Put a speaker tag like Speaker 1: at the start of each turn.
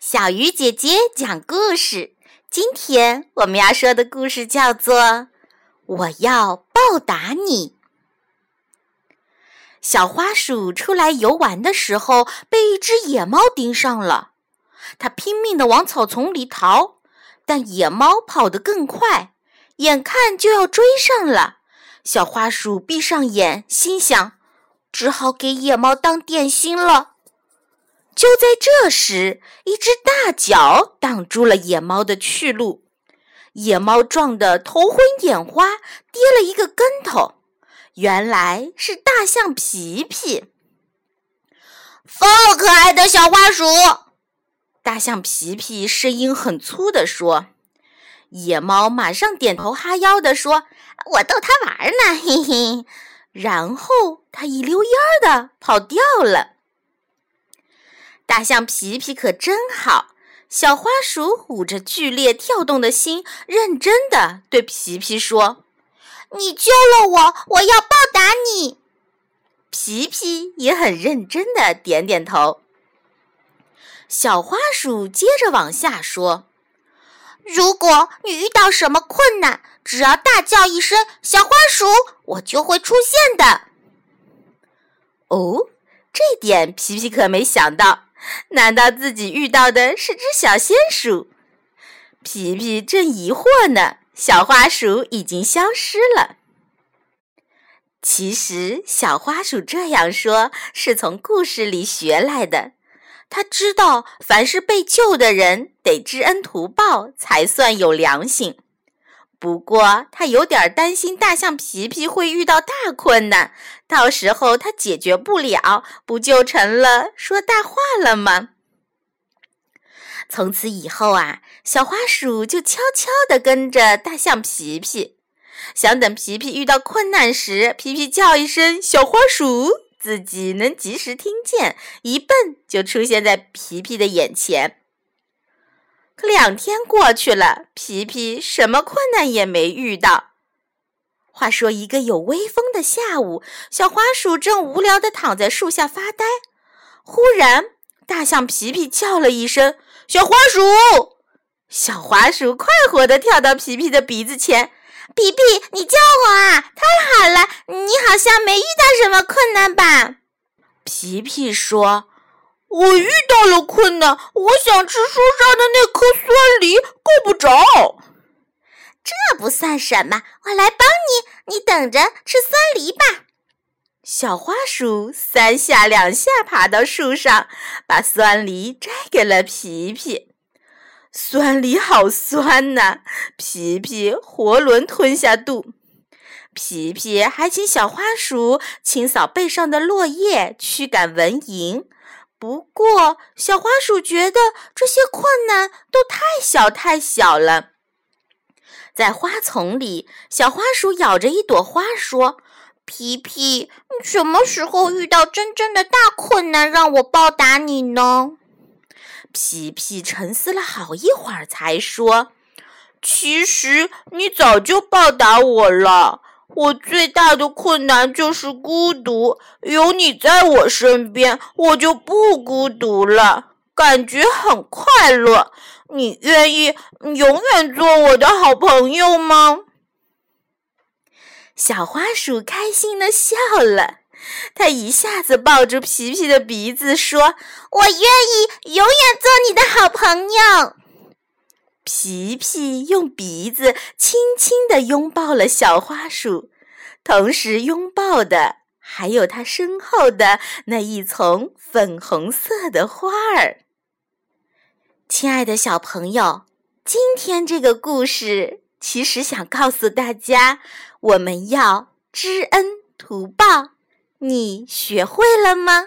Speaker 1: 小鱼姐姐讲故事。今天我们要说的故事叫做《我要报答你》。小花鼠出来游玩的时候，被一只野猫盯上了。它拼命的往草丛里逃，但野猫跑得更快，眼看就要追上了。小花鼠闭上眼，心想：只好给野猫当点心了。就在这时，一只大脚挡住了野猫的去路，野猫撞得头昏眼花，跌了一个跟头。原来是大象皮皮。
Speaker 2: 放可爱的小花鼠！
Speaker 1: 大象皮皮声音很粗地说。野猫马上点头哈腰地说：“我逗它玩呢，嘿嘿。”然后它一溜烟儿的跑掉了。大象皮皮可真好，小花鼠捂着剧烈跳动的心，认真的对皮皮说：“
Speaker 2: 你救了我，我要报答你。”
Speaker 1: 皮皮也很认真的点点头。小花鼠接着往下说：“
Speaker 2: 如果你遇到什么困难，只要大叫一声‘小花鼠’，我就会出现的。”
Speaker 1: 哦，这点皮皮可没想到。难道自己遇到的是只小仙鼠？皮皮正疑惑呢，小花鼠已经消失了。其实，小花鼠这样说是从故事里学来的。他知道，凡是被救的人得知恩图报，才算有良心。不过，他有点担心大象皮皮会遇到大困难，到时候他解决不了，不就成了说大话了吗？从此以后啊，小花鼠就悄悄地跟着大象皮皮，想等皮皮遇到困难时，皮皮叫一声“小花鼠”，自己能及时听见，一蹦就出现在皮皮的眼前。可两天过去了，皮皮什么困难也没遇到。话说，一个有微风的下午，小花鼠正无聊地躺在树下发呆。忽然，大象皮皮叫了一声：“小花鼠！”小花鼠快活地跳到皮皮的鼻子前：“
Speaker 2: 皮皮，你叫我啊！太好了，你好像没遇到什么困难吧？”
Speaker 1: 皮皮说。
Speaker 3: 我遇到了困难，我想吃树上的那颗酸梨，够不着。
Speaker 2: 这不算什么，我来帮你，你等着吃酸梨吧。
Speaker 1: 小花鼠三下两下爬到树上，把酸梨摘给了皮皮。酸梨好酸呐，皮皮囫囵吞下肚。皮皮还请小花鼠清扫背上的落叶，驱赶蚊蝇。不过，小花鼠觉得这些困难都太小太小了。在花丛里，小花鼠咬着一朵花说：“
Speaker 2: 皮皮，你什么时候遇到真正的大困难，让我报答你呢？”
Speaker 1: 皮皮沉思了好一会儿，才说：“
Speaker 3: 其实你早就报答我了。”我最大的困难就是孤独，有你在我身边，我就不孤独了，感觉很快乐。你愿意永远做我的好朋友吗？
Speaker 1: 小花鼠开心的笑了，它一下子抱住皮皮的鼻子，说：“
Speaker 2: 我愿意永远做你的好朋友。”
Speaker 1: 皮皮用鼻子轻轻地拥抱了小花鼠，同时拥抱的还有它身后的那一丛粉红色的花儿。亲爱的小朋友，今天这个故事其实想告诉大家，我们要知恩图报。你学会了吗？